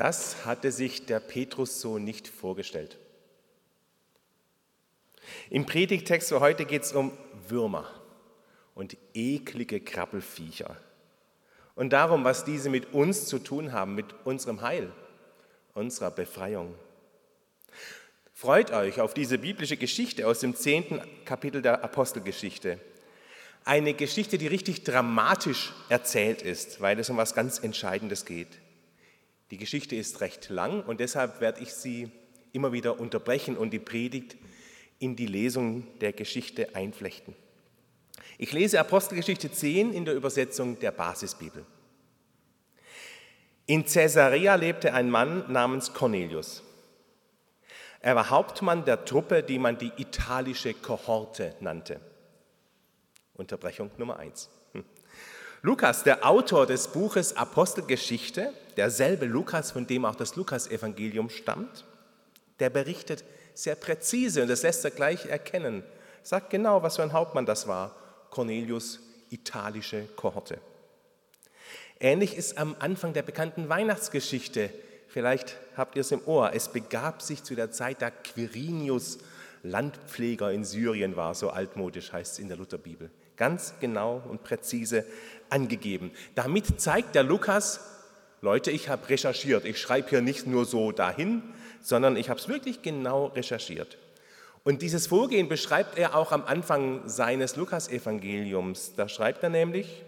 Das hatte sich der Petrus so nicht vorgestellt. Im Predigtext für heute geht es um Würmer und eklige Krabbelfiecher und darum, was diese mit uns zu tun haben, mit unserem Heil, unserer Befreiung. Freut euch auf diese biblische Geschichte aus dem zehnten Kapitel der Apostelgeschichte. Eine Geschichte, die richtig dramatisch erzählt ist, weil es um was ganz Entscheidendes geht. Die Geschichte ist recht lang und deshalb werde ich sie immer wieder unterbrechen und die Predigt in die Lesung der Geschichte einflechten. Ich lese Apostelgeschichte 10 in der Übersetzung der Basisbibel. In Caesarea lebte ein Mann namens Cornelius. Er war Hauptmann der Truppe, die man die italische Kohorte nannte. Unterbrechung Nummer 1. Lukas, der Autor des Buches Apostelgeschichte, derselbe Lukas, von dem auch das Lukasevangelium stammt, der berichtet sehr präzise und das lässt er gleich erkennen. Sagt genau, was für ein Hauptmann das war. Cornelius, italische Kohorte. Ähnlich ist am Anfang der bekannten Weihnachtsgeschichte Vielleicht habt ihr es im Ohr. Es begab sich zu der Zeit, da Quirinius Landpfleger in Syrien war, so altmodisch heißt es in der Lutherbibel. Ganz genau und präzise angegeben. Damit zeigt der Lukas, Leute, ich habe recherchiert. Ich schreibe hier nicht nur so dahin, sondern ich habe es wirklich genau recherchiert. Und dieses Vorgehen beschreibt er auch am Anfang seines Lukasevangeliums. Da schreibt er nämlich,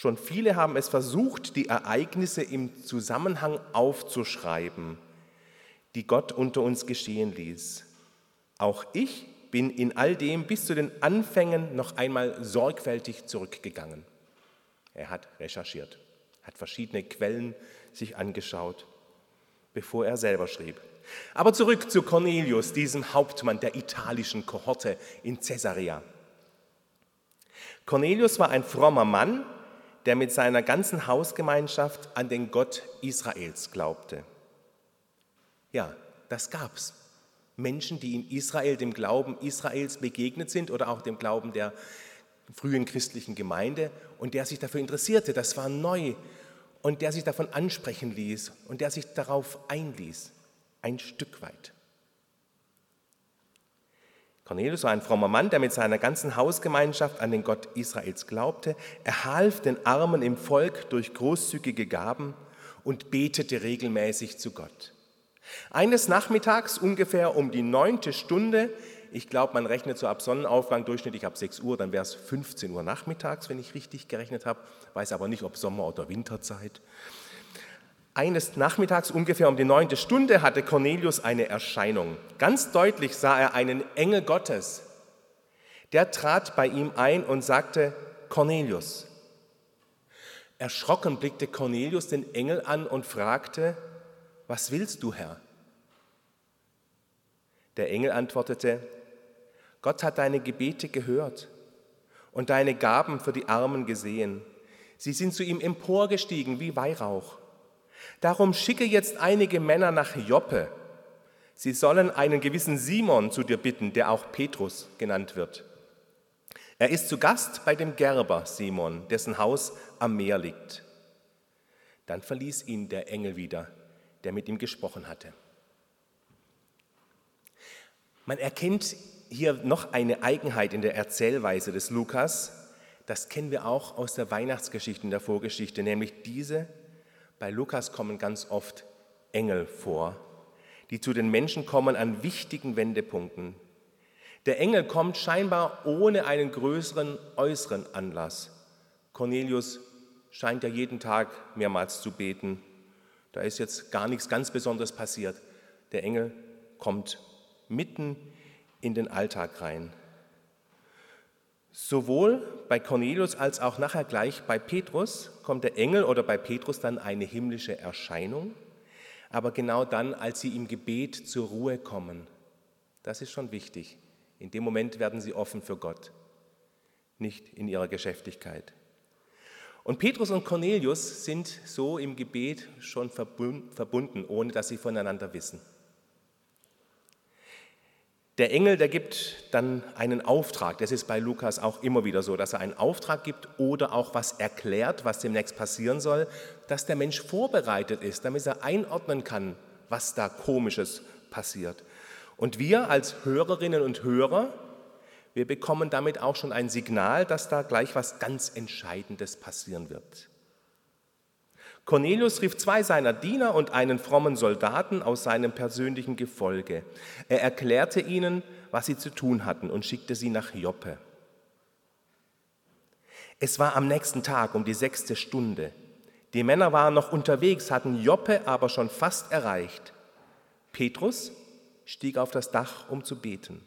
Schon viele haben es versucht, die Ereignisse im Zusammenhang aufzuschreiben, die Gott unter uns geschehen ließ. Auch ich bin in all dem bis zu den Anfängen noch einmal sorgfältig zurückgegangen. Er hat recherchiert, hat verschiedene Quellen sich angeschaut, bevor er selber schrieb. Aber zurück zu Cornelius, diesem Hauptmann der italischen Kohorte in Caesarea. Cornelius war ein frommer Mann, der mit seiner ganzen Hausgemeinschaft an den Gott Israels glaubte. Ja, das gab's. Menschen, die in Israel dem Glauben Israels begegnet sind oder auch dem Glauben der frühen christlichen Gemeinde und der sich dafür interessierte, das war neu und der sich davon ansprechen ließ und der sich darauf einließ, ein Stück weit. Cornelius war ein frommer Mann, der mit seiner ganzen Hausgemeinschaft an den Gott Israels glaubte. Er half den Armen im Volk durch großzügige Gaben und betete regelmäßig zu Gott. Eines Nachmittags ungefähr um die neunte Stunde, ich glaube, man rechnet so ab Sonnenaufgang durchschnittlich ab 6 Uhr, dann wäre es 15 Uhr nachmittags, wenn ich richtig gerechnet habe, weiß aber nicht, ob Sommer- oder Winterzeit. Eines Nachmittags ungefähr um die neunte Stunde hatte Cornelius eine Erscheinung. Ganz deutlich sah er einen Engel Gottes. Der trat bei ihm ein und sagte, Cornelius. Erschrocken blickte Cornelius den Engel an und fragte, was willst du, Herr? Der Engel antwortete, Gott hat deine Gebete gehört und deine Gaben für die Armen gesehen. Sie sind zu ihm emporgestiegen wie Weihrauch. Darum schicke jetzt einige Männer nach Joppe. Sie sollen einen gewissen Simon zu dir bitten, der auch Petrus genannt wird. Er ist zu Gast bei dem Gerber Simon, dessen Haus am Meer liegt. Dann verließ ihn der Engel wieder, der mit ihm gesprochen hatte. Man erkennt hier noch eine Eigenheit in der Erzählweise des Lukas. Das kennen wir auch aus der Weihnachtsgeschichte und der Vorgeschichte, nämlich diese bei Lukas kommen ganz oft Engel vor, die zu den Menschen kommen an wichtigen Wendepunkten. Der Engel kommt scheinbar ohne einen größeren äußeren Anlass. Cornelius scheint ja jeden Tag mehrmals zu beten. Da ist jetzt gar nichts ganz Besonderes passiert. Der Engel kommt mitten in den Alltag rein. Sowohl bei Cornelius als auch nachher gleich bei Petrus kommt der Engel oder bei Petrus dann eine himmlische Erscheinung, aber genau dann, als sie im Gebet zur Ruhe kommen. Das ist schon wichtig. In dem Moment werden sie offen für Gott, nicht in ihrer Geschäftigkeit. Und Petrus und Cornelius sind so im Gebet schon verbunden, ohne dass sie voneinander wissen. Der Engel, der gibt dann einen Auftrag. Das ist bei Lukas auch immer wieder so, dass er einen Auftrag gibt oder auch was erklärt, was demnächst passieren soll, dass der Mensch vorbereitet ist, damit er einordnen kann, was da komisches passiert. Und wir als Hörerinnen und Hörer, wir bekommen damit auch schon ein Signal, dass da gleich was ganz Entscheidendes passieren wird. Cornelius rief zwei seiner Diener und einen frommen Soldaten aus seinem persönlichen Gefolge. Er erklärte ihnen, was sie zu tun hatten und schickte sie nach Joppe. Es war am nächsten Tag um die sechste Stunde. Die Männer waren noch unterwegs, hatten Joppe aber schon fast erreicht. Petrus stieg auf das Dach, um zu beten.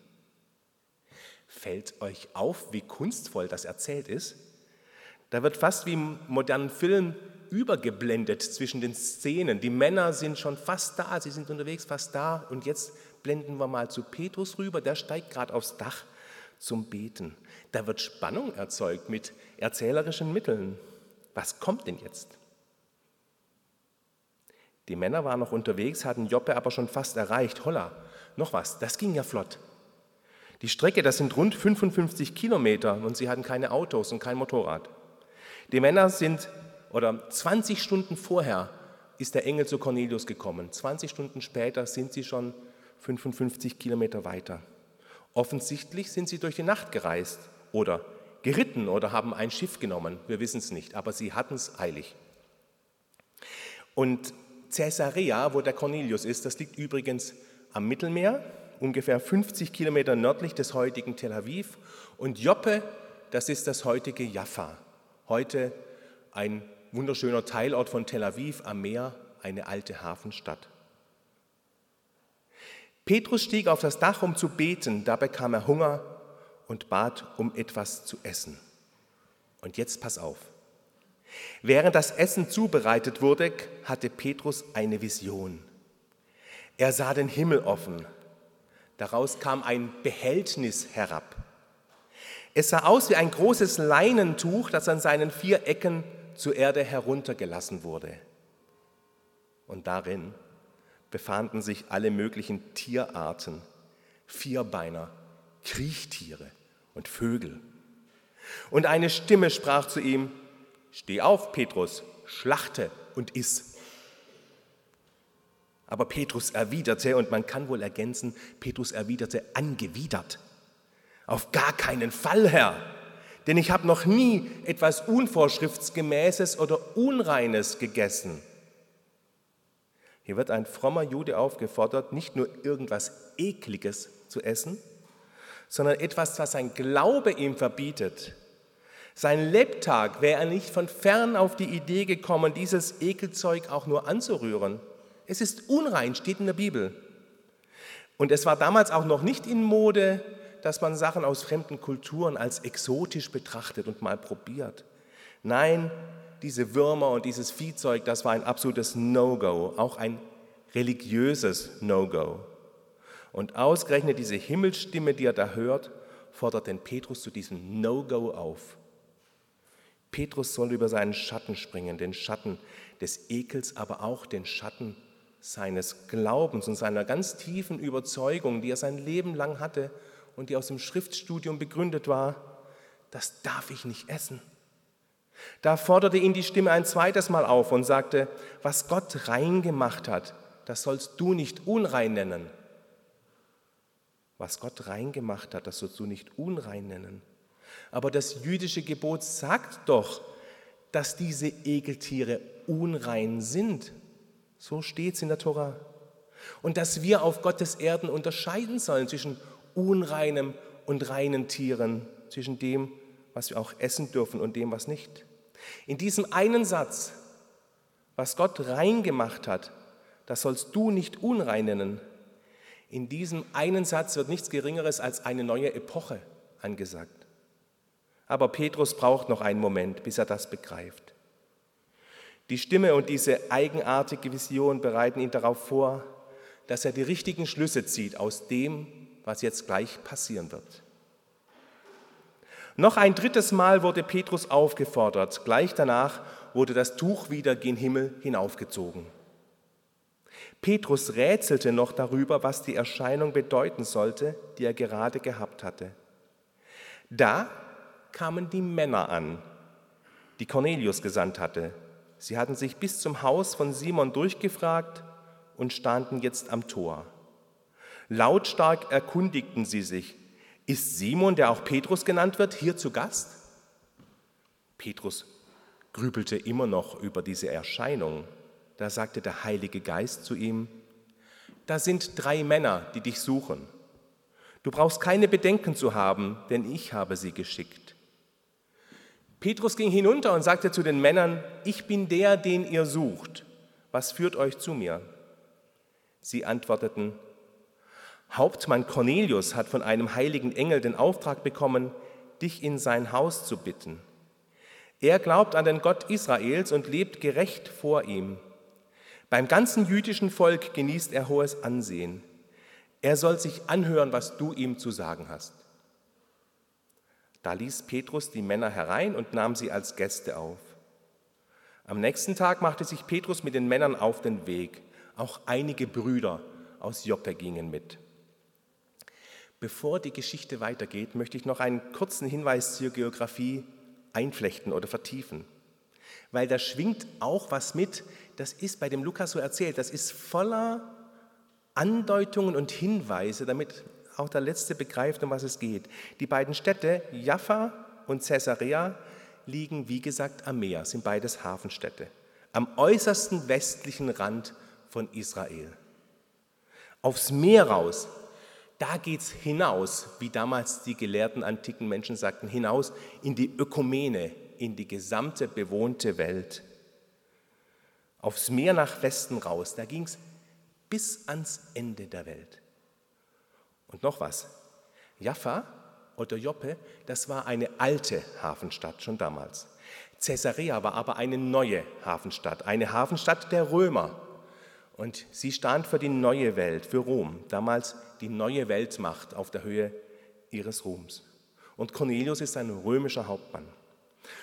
Fällt euch auf, wie kunstvoll das erzählt ist? Da wird fast wie im modernen Film übergeblendet zwischen den Szenen. Die Männer sind schon fast da, sie sind unterwegs, fast da. Und jetzt blenden wir mal zu Petrus rüber, der steigt gerade aufs Dach zum Beten. Da wird Spannung erzeugt mit erzählerischen Mitteln. Was kommt denn jetzt? Die Männer waren noch unterwegs, hatten Joppe aber schon fast erreicht. Holla, noch was, das ging ja flott. Die Strecke, das sind rund 55 Kilometer und sie hatten keine Autos und kein Motorrad. Die Männer sind oder 20 Stunden vorher ist der Engel zu Cornelius gekommen. 20 Stunden später sind sie schon 55 Kilometer weiter. Offensichtlich sind sie durch die Nacht gereist oder geritten oder haben ein Schiff genommen. Wir wissen es nicht, aber sie hatten es eilig. Und Caesarea, wo der Cornelius ist, das liegt übrigens am Mittelmeer, ungefähr 50 Kilometer nördlich des heutigen Tel Aviv. Und Joppe, das ist das heutige Jaffa, heute ein wunderschöner Teilort von Tel Aviv am Meer, eine alte Hafenstadt. Petrus stieg auf das Dach, um zu beten. Da bekam er Hunger und bat um etwas zu essen. Und jetzt pass auf. Während das Essen zubereitet wurde, hatte Petrus eine Vision. Er sah den Himmel offen. Daraus kam ein Behältnis herab. Es sah aus wie ein großes Leinentuch, das an seinen vier Ecken zur Erde heruntergelassen wurde. Und darin befanden sich alle möglichen Tierarten, Vierbeiner, Kriechtiere und Vögel. Und eine Stimme sprach zu ihm, Steh auf, Petrus, schlachte und iss. Aber Petrus erwiderte, und man kann wohl ergänzen, Petrus erwiderte angewidert, auf gar keinen Fall, Herr. Denn ich habe noch nie etwas Unvorschriftsgemäßes oder Unreines gegessen. Hier wird ein frommer Jude aufgefordert, nicht nur irgendwas Ekliges zu essen, sondern etwas, was sein Glaube ihm verbietet. Sein Lebtag wäre er nicht von fern auf die Idee gekommen, dieses Ekelzeug auch nur anzurühren. Es ist unrein, steht in der Bibel. Und es war damals auch noch nicht in Mode, dass man Sachen aus fremden Kulturen als exotisch betrachtet und mal probiert. Nein, diese Würmer und dieses Viehzeug, das war ein absolutes No-Go, auch ein religiöses No-Go. Und ausgerechnet diese Himmelsstimme, die er da hört, fordert den Petrus zu diesem No-Go auf. Petrus soll über seinen Schatten springen, den Schatten des Ekels, aber auch den Schatten seines Glaubens und seiner ganz tiefen Überzeugung, die er sein Leben lang hatte und die aus dem Schriftstudium begründet war, das darf ich nicht essen. Da forderte ihn die Stimme ein zweites Mal auf und sagte, was Gott rein gemacht hat, das sollst du nicht unrein nennen. Was Gott rein gemacht hat, das sollst du nicht unrein nennen. Aber das jüdische Gebot sagt doch, dass diese Ekeltiere unrein sind. So steht es in der Tora. Und dass wir auf Gottes Erden unterscheiden sollen zwischen unreinem und reinen Tieren, zwischen dem, was wir auch essen dürfen und dem, was nicht. In diesem einen Satz, was Gott rein gemacht hat, das sollst du nicht unrein nennen. In diesem einen Satz wird nichts Geringeres als eine neue Epoche angesagt. Aber Petrus braucht noch einen Moment, bis er das begreift. Die Stimme und diese eigenartige Vision bereiten ihn darauf vor, dass er die richtigen Schlüsse zieht aus dem, was jetzt gleich passieren wird. Noch ein drittes Mal wurde Petrus aufgefordert. Gleich danach wurde das Tuch wieder gen Himmel hinaufgezogen. Petrus rätselte noch darüber, was die Erscheinung bedeuten sollte, die er gerade gehabt hatte. Da kamen die Männer an, die Cornelius gesandt hatte. Sie hatten sich bis zum Haus von Simon durchgefragt und standen jetzt am Tor. Lautstark erkundigten sie sich, ist Simon, der auch Petrus genannt wird, hier zu Gast? Petrus grübelte immer noch über diese Erscheinung. Da sagte der Heilige Geist zu ihm, da sind drei Männer, die dich suchen. Du brauchst keine Bedenken zu haben, denn ich habe sie geschickt. Petrus ging hinunter und sagte zu den Männern, ich bin der, den ihr sucht. Was führt euch zu mir? Sie antworteten, Hauptmann Cornelius hat von einem heiligen Engel den Auftrag bekommen, dich in sein Haus zu bitten. Er glaubt an den Gott Israels und lebt gerecht vor ihm. Beim ganzen jüdischen Volk genießt er hohes Ansehen. Er soll sich anhören, was du ihm zu sagen hast. Da ließ Petrus die Männer herein und nahm sie als Gäste auf. Am nächsten Tag machte sich Petrus mit den Männern auf den Weg. Auch einige Brüder aus Joppe gingen mit. Bevor die Geschichte weitergeht, möchte ich noch einen kurzen Hinweis zur Geografie einflechten oder vertiefen. Weil da schwingt auch was mit, das ist bei dem Lukas so erzählt, das ist voller Andeutungen und Hinweise, damit auch der Letzte begreift, um was es geht. Die beiden Städte, Jaffa und Caesarea, liegen, wie gesagt, am Meer, sind beides Hafenstädte, am äußersten westlichen Rand von Israel. Aufs Meer raus, da geht es hinaus, wie damals die gelehrten antiken Menschen sagten, hinaus in die Ökumene, in die gesamte bewohnte Welt. Aufs Meer nach Westen raus, da ging es bis ans Ende der Welt. Und noch was, Jaffa oder Joppe, das war eine alte Hafenstadt schon damals. Caesarea war aber eine neue Hafenstadt, eine Hafenstadt der Römer. Und sie stand für die neue Welt, für Rom, damals die neue Weltmacht auf der Höhe ihres Ruhms. Und Cornelius ist ein römischer Hauptmann.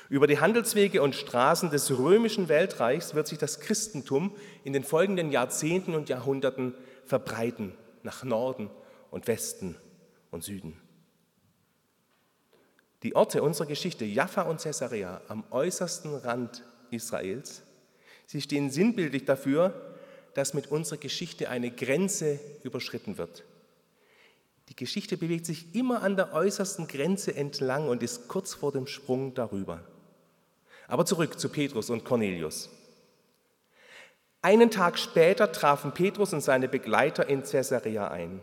Über die Handelswege und Straßen des römischen Weltreichs wird sich das Christentum in den folgenden Jahrzehnten und Jahrhunderten verbreiten, nach Norden und Westen und Süden. Die Orte unserer Geschichte, Jaffa und Caesarea, am äußersten Rand Israels, sie stehen sinnbildlich dafür, dass mit unserer Geschichte eine Grenze überschritten wird. Die Geschichte bewegt sich immer an der äußersten Grenze entlang und ist kurz vor dem Sprung darüber. Aber zurück zu Petrus und Cornelius. Einen Tag später trafen Petrus und seine Begleiter in Caesarea ein.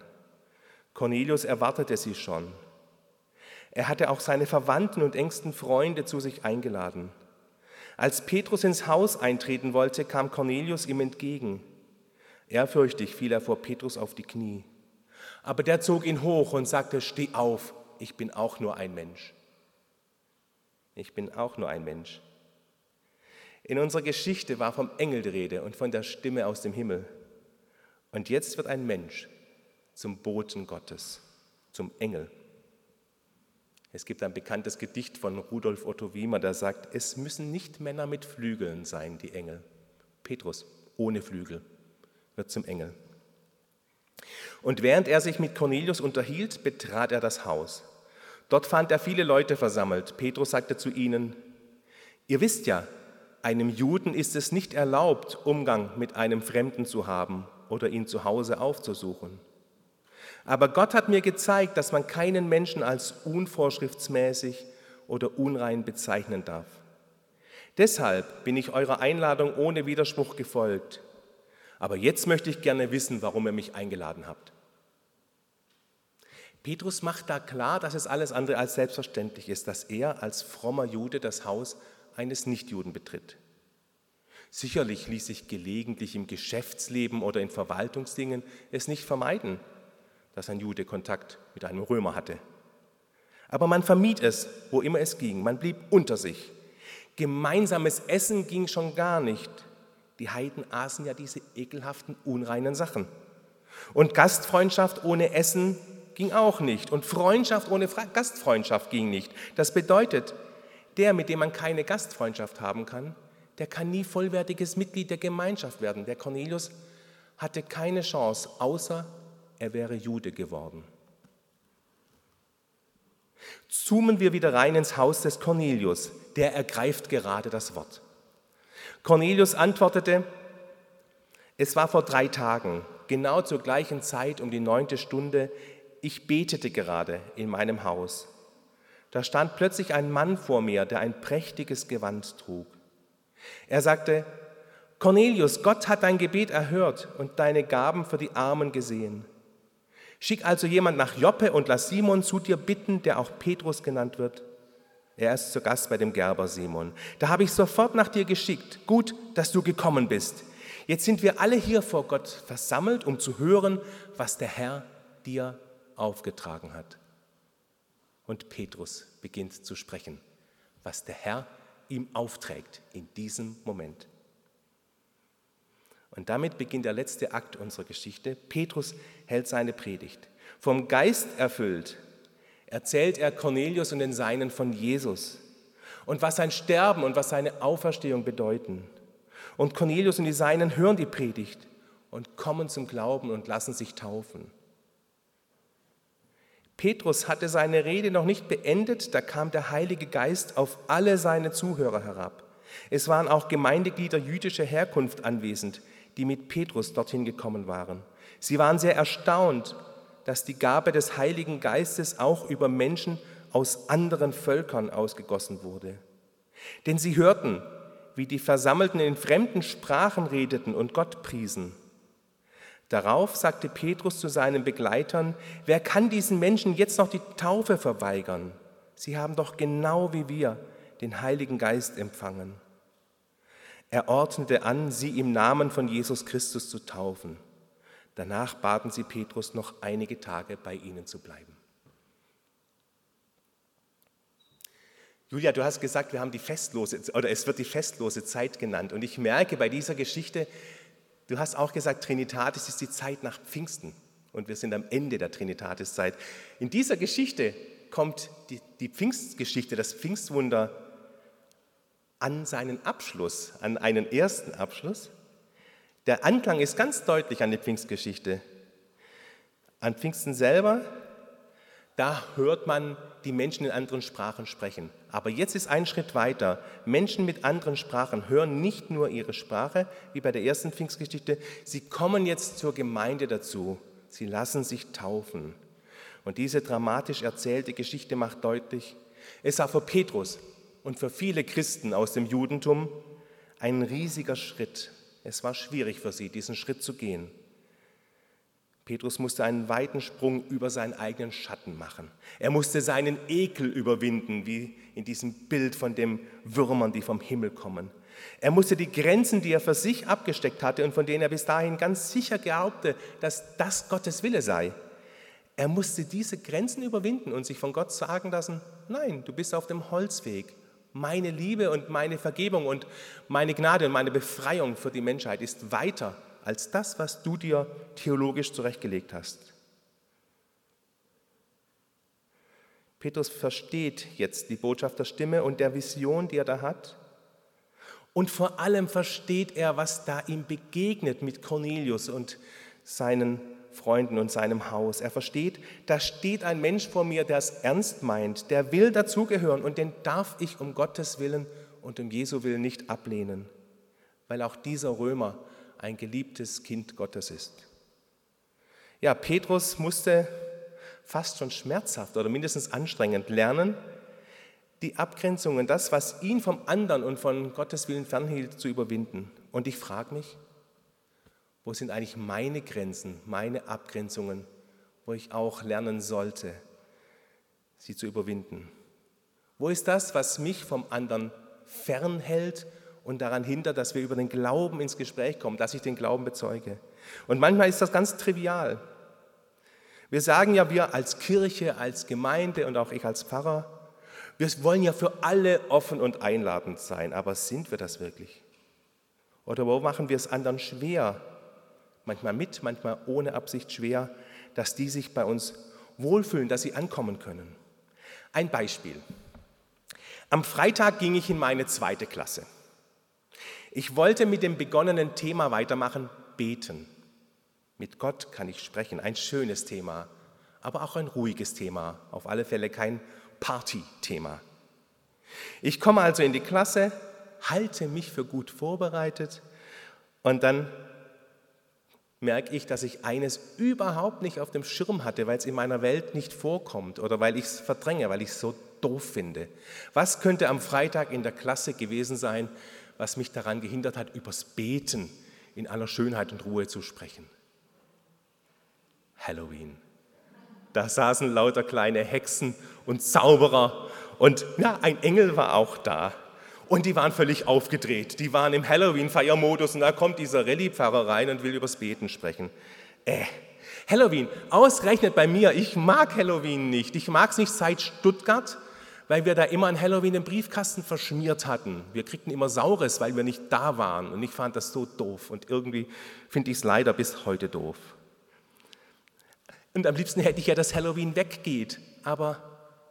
Cornelius erwartete sie schon. Er hatte auch seine Verwandten und engsten Freunde zu sich eingeladen. Als Petrus ins Haus eintreten wollte, kam Cornelius ihm entgegen. Ehrfürchtig fiel er vor Petrus auf die Knie. Aber der zog ihn hoch und sagte, steh auf, ich bin auch nur ein Mensch. Ich bin auch nur ein Mensch. In unserer Geschichte war vom Engel die Rede und von der Stimme aus dem Himmel. Und jetzt wird ein Mensch zum Boten Gottes, zum Engel. Es gibt ein bekanntes Gedicht von Rudolf Otto Wiemer, der sagt, es müssen nicht Männer mit Flügeln sein, die Engel. Petrus ohne Flügel wird zum Engel. Und während er sich mit Cornelius unterhielt, betrat er das Haus. Dort fand er viele Leute versammelt. Petrus sagte zu ihnen, ihr wisst ja, einem Juden ist es nicht erlaubt, Umgang mit einem Fremden zu haben oder ihn zu Hause aufzusuchen. Aber Gott hat mir gezeigt, dass man keinen Menschen als unvorschriftsmäßig oder unrein bezeichnen darf. Deshalb bin ich eurer Einladung ohne Widerspruch gefolgt. Aber jetzt möchte ich gerne wissen, warum ihr mich eingeladen habt. Petrus macht da klar, dass es alles andere als selbstverständlich ist, dass er als frommer Jude das Haus eines Nichtjuden betritt. Sicherlich ließ sich gelegentlich im Geschäftsleben oder in Verwaltungsdingen es nicht vermeiden, dass ein Jude Kontakt mit einem Römer hatte. Aber man vermied es, wo immer es ging. Man blieb unter sich. Gemeinsames Essen ging schon gar nicht. Die Heiden aßen ja diese ekelhaften, unreinen Sachen. Und Gastfreundschaft ohne Essen ging auch nicht. Und Freundschaft ohne Gastfreundschaft ging nicht. Das bedeutet, der, mit dem man keine Gastfreundschaft haben kann, der kann nie vollwertiges Mitglied der Gemeinschaft werden. Der Cornelius hatte keine Chance, außer er wäre Jude geworden. Zoomen wir wieder rein ins Haus des Cornelius, der ergreift gerade das Wort. Cornelius antwortete, es war vor drei Tagen, genau zur gleichen Zeit um die neunte Stunde, ich betete gerade in meinem Haus. Da stand plötzlich ein Mann vor mir, der ein prächtiges Gewand trug. Er sagte, Cornelius, Gott hat dein Gebet erhört und deine Gaben für die Armen gesehen. Schick also jemand nach Joppe und lass Simon zu dir bitten, der auch Petrus genannt wird. Er ist zu Gast bei dem Gerber Simon. Da habe ich sofort nach dir geschickt. Gut, dass du gekommen bist. Jetzt sind wir alle hier vor Gott versammelt, um zu hören, was der Herr dir aufgetragen hat. Und Petrus beginnt zu sprechen, was der Herr ihm aufträgt in diesem Moment. Und damit beginnt der letzte Akt unserer Geschichte. Petrus hält seine Predigt. Vom Geist erfüllt erzählt er Cornelius und den Seinen von Jesus und was sein Sterben und was seine Auferstehung bedeuten. Und Cornelius und die Seinen hören die Predigt und kommen zum Glauben und lassen sich taufen. Petrus hatte seine Rede noch nicht beendet, da kam der Heilige Geist auf alle seine Zuhörer herab. Es waren auch Gemeindeglieder jüdischer Herkunft anwesend, die mit Petrus dorthin gekommen waren. Sie waren sehr erstaunt, dass die Gabe des Heiligen Geistes auch über Menschen aus anderen Völkern ausgegossen wurde. Denn sie hörten, wie die Versammelten in fremden Sprachen redeten und Gott priesen. Darauf sagte Petrus zu seinen Begleitern, wer kann diesen Menschen jetzt noch die Taufe verweigern? Sie haben doch genau wie wir den Heiligen Geist empfangen. Er ordnete an, sie im Namen von Jesus Christus zu taufen. Danach baten sie Petrus, noch einige Tage bei ihnen zu bleiben. Julia, du hast gesagt, wir haben die festlose oder es wird die festlose Zeit genannt und ich merke bei dieser Geschichte, Du hast auch gesagt, Trinitatis ist die Zeit nach Pfingsten und wir sind am Ende der Trinitatis-Zeit. In dieser Geschichte kommt die, die Pfingstgeschichte, das Pfingstwunder an seinen Abschluss, an einen ersten Abschluss. Der Anklang ist ganz deutlich an die Pfingstgeschichte. An Pfingsten selber, da hört man die Menschen in anderen Sprachen sprechen. Aber jetzt ist ein Schritt weiter. Menschen mit anderen Sprachen hören nicht nur ihre Sprache, wie bei der ersten Pfingstgeschichte, sie kommen jetzt zur Gemeinde dazu. Sie lassen sich taufen. Und diese dramatisch erzählte Geschichte macht deutlich, es war für Petrus und für viele Christen aus dem Judentum ein riesiger Schritt. Es war schwierig für sie, diesen Schritt zu gehen. Petrus musste einen weiten Sprung über seinen eigenen Schatten machen. Er musste seinen Ekel überwinden, wie in diesem Bild von den Würmern, die vom Himmel kommen. Er musste die Grenzen, die er für sich abgesteckt hatte und von denen er bis dahin ganz sicher glaubte, dass das Gottes Wille sei, er musste diese Grenzen überwinden und sich von Gott sagen lassen, nein, du bist auf dem Holzweg. Meine Liebe und meine Vergebung und meine Gnade und meine Befreiung für die Menschheit ist weiter als das, was du dir theologisch zurechtgelegt hast. Petrus versteht jetzt die Botschaft der Stimme und der Vision, die er da hat. Und vor allem versteht er, was da ihm begegnet mit Cornelius und seinen Freunden und seinem Haus. Er versteht, da steht ein Mensch vor mir, der es ernst meint, der will dazugehören und den darf ich um Gottes Willen und um Jesu Willen nicht ablehnen, weil auch dieser Römer ein geliebtes Kind Gottes ist. Ja, Petrus musste fast schon schmerzhaft oder mindestens anstrengend lernen, die Abgrenzung und das, was ihn vom anderen und von Gottes Willen fernhielt, zu überwinden. Und ich frage mich, wo sind eigentlich meine Grenzen, meine Abgrenzungen, wo ich auch lernen sollte, sie zu überwinden? Wo ist das, was mich vom anderen fernhält und daran hindert, dass wir über den Glauben ins Gespräch kommen, dass ich den Glauben bezeuge. Und manchmal ist das ganz trivial. Wir sagen ja, wir als Kirche, als Gemeinde und auch ich als Pfarrer, wir wollen ja für alle offen und einladend sein, aber sind wir das wirklich? Oder wo machen wir es anderen schwer, manchmal mit, manchmal ohne Absicht schwer, dass die sich bei uns wohlfühlen, dass sie ankommen können? Ein Beispiel. Am Freitag ging ich in meine zweite Klasse. Ich wollte mit dem begonnenen Thema weitermachen, beten. Mit Gott kann ich sprechen, ein schönes Thema, aber auch ein ruhiges Thema, auf alle Fälle kein Party-Thema. Ich komme also in die Klasse, halte mich für gut vorbereitet und dann merke ich, dass ich eines überhaupt nicht auf dem Schirm hatte, weil es in meiner Welt nicht vorkommt oder weil ich es verdränge, weil ich es so doof finde. Was könnte am Freitag in der Klasse gewesen sein, was mich daran gehindert hat, übers Beten in aller Schönheit und Ruhe zu sprechen? Halloween. Da saßen lauter kleine Hexen und Zauberer und ja, ein Engel war auch da. Und die waren völlig aufgedreht. Die waren im Halloween-Feiermodus und da kommt dieser Rallye-Pfarrer rein und will übers Beten sprechen. Äh, Halloween, ausgerechnet bei mir. Ich mag Halloween nicht. Ich mag es nicht seit Stuttgart, weil wir da immer an Halloween den Briefkasten verschmiert hatten. Wir kriegten immer Saures, weil wir nicht da waren. Und ich fand das so doof. Und irgendwie finde ich es leider bis heute doof. Und am liebsten hätte ich ja, dass Halloween weggeht. Aber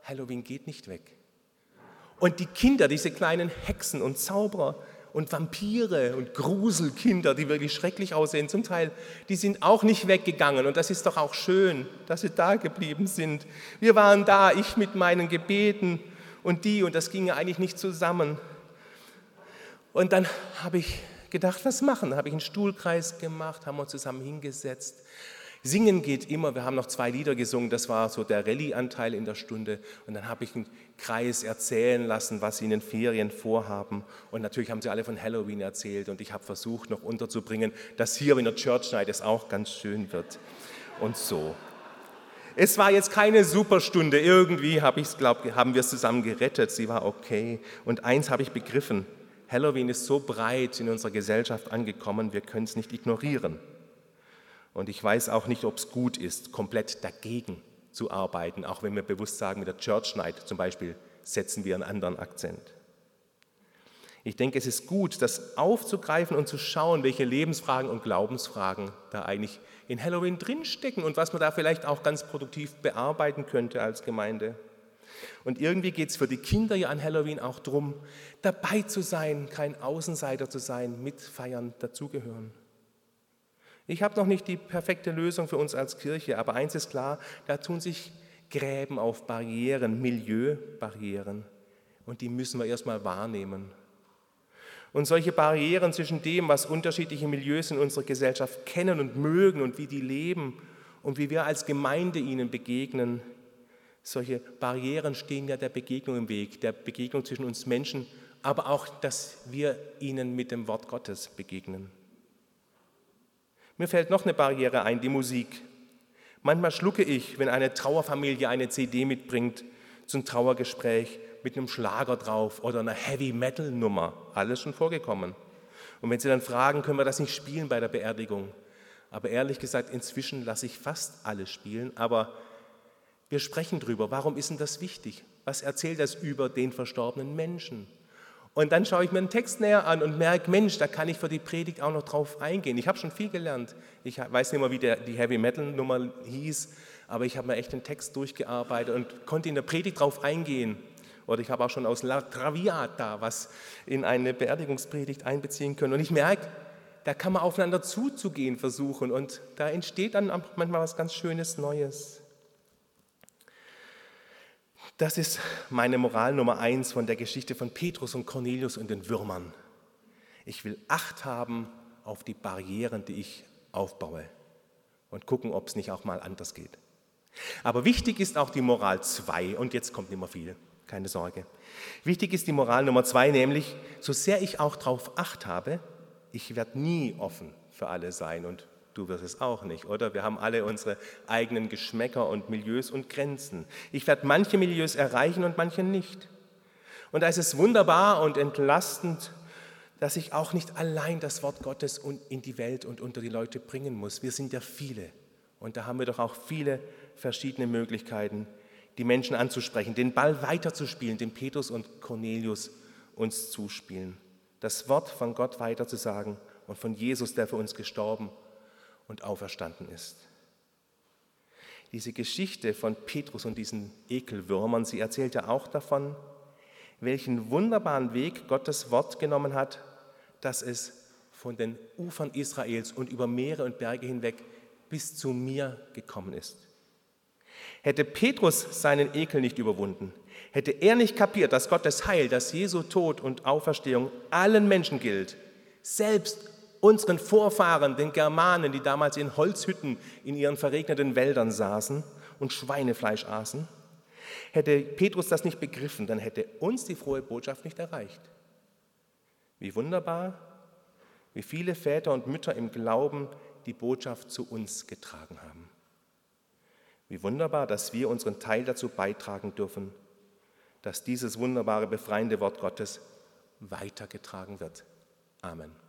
Halloween geht nicht weg. Und die Kinder, diese kleinen Hexen und Zauberer und Vampire und Gruselkinder, die wirklich schrecklich aussehen zum Teil, die sind auch nicht weggegangen. Und das ist doch auch schön, dass sie da geblieben sind. Wir waren da, ich mit meinen Gebeten und die, und das ging ja eigentlich nicht zusammen. Und dann habe ich gedacht, was machen? Habe ich einen Stuhlkreis gemacht, haben uns zusammen hingesetzt Singen geht immer. Wir haben noch zwei Lieder gesungen. Das war so der Rallye-Anteil in der Stunde. Und dann habe ich einen Kreis erzählen lassen, was sie in den Ferien vorhaben. Und natürlich haben sie alle von Halloween erzählt. Und ich habe versucht, noch unterzubringen, dass hier in der Church Night es auch ganz schön wird. Und so. Es war jetzt keine Superstunde. Irgendwie hab ich's, glaub, haben wir es zusammen gerettet. Sie war okay. Und eins habe ich begriffen. Halloween ist so breit in unserer Gesellschaft angekommen, wir können es nicht ignorieren. Und ich weiß auch nicht, ob es gut ist, komplett dagegen zu arbeiten, auch wenn wir bewusst sagen, mit der Church Night zum Beispiel setzen wir einen anderen Akzent. Ich denke, es ist gut, das aufzugreifen und zu schauen, welche Lebensfragen und Glaubensfragen da eigentlich in Halloween drinstecken und was man da vielleicht auch ganz produktiv bearbeiten könnte als Gemeinde. Und irgendwie geht es für die Kinder ja an Halloween auch darum, dabei zu sein, kein Außenseiter zu sein, mitfeiern, dazugehören. Ich habe noch nicht die perfekte Lösung für uns als Kirche, aber eins ist klar, da tun sich Gräben auf Barrieren, Milieubarrieren. Und die müssen wir erstmal wahrnehmen. Und solche Barrieren zwischen dem, was unterschiedliche Milieus in unserer Gesellschaft kennen und mögen und wie die leben und wie wir als Gemeinde ihnen begegnen, solche Barrieren stehen ja der Begegnung im Weg, der Begegnung zwischen uns Menschen, aber auch, dass wir ihnen mit dem Wort Gottes begegnen. Mir fällt noch eine Barriere ein, die Musik. Manchmal schlucke ich, wenn eine Trauerfamilie eine CD mitbringt zum Trauergespräch mit einem Schlager drauf oder einer Heavy-Metal-Nummer. Alles schon vorgekommen. Und wenn sie dann fragen, können wir das nicht spielen bei der Beerdigung? Aber ehrlich gesagt, inzwischen lasse ich fast alles spielen, aber wir sprechen drüber. Warum ist denn das wichtig? Was erzählt das über den verstorbenen Menschen? Und dann schaue ich mir den Text näher an und merke, Mensch, da kann ich für die Predigt auch noch drauf eingehen. Ich habe schon viel gelernt. Ich weiß nicht mehr, wie der, die Heavy Metal Nummer hieß, aber ich habe mir echt den Text durchgearbeitet und konnte in der Predigt drauf eingehen. Oder ich habe auch schon aus La Traviata was in eine Beerdigungspredigt einbeziehen können. Und ich merke, da kann man aufeinander zuzugehen versuchen und da entsteht dann manchmal was ganz Schönes Neues. Das ist meine Moral Nummer eins von der Geschichte von Petrus und Cornelius und den Würmern. Ich will Acht haben auf die Barrieren, die ich aufbaue und gucken, ob es nicht auch mal anders geht. Aber wichtig ist auch die Moral zwei und jetzt kommt mehr viel, keine Sorge. Wichtig ist die Moral Nummer zwei, nämlich, so sehr ich auch darauf Acht habe, ich werde nie offen für alle sein und Du wirst es auch nicht, oder? Wir haben alle unsere eigenen Geschmäcker und Milieus und Grenzen. Ich werde manche Milieus erreichen und manche nicht. Und da ist es wunderbar und entlastend, dass ich auch nicht allein das Wort Gottes in die Welt und unter die Leute bringen muss. Wir sind ja viele. Und da haben wir doch auch viele verschiedene Möglichkeiten, die Menschen anzusprechen, den Ball weiterzuspielen, den Petrus und Cornelius uns zuspielen. Das Wort von Gott weiterzusagen und von Jesus, der für uns gestorben ist und auferstanden ist. Diese Geschichte von Petrus und diesen Ekelwürmern, sie erzählt ja auch davon, welchen wunderbaren Weg Gottes Wort genommen hat, dass es von den Ufern Israels und über Meere und Berge hinweg bis zu mir gekommen ist. Hätte Petrus seinen Ekel nicht überwunden, hätte er nicht kapiert, dass Gottes Heil, dass Jesu Tod und Auferstehung allen Menschen gilt, selbst unseren Vorfahren, den Germanen, die damals in Holzhütten in ihren verregneten Wäldern saßen und Schweinefleisch aßen, hätte Petrus das nicht begriffen, dann hätte uns die frohe Botschaft nicht erreicht. Wie wunderbar, wie viele Väter und Mütter im Glauben die Botschaft zu uns getragen haben. Wie wunderbar, dass wir unseren Teil dazu beitragen dürfen, dass dieses wunderbare, befreiende Wort Gottes weitergetragen wird. Amen.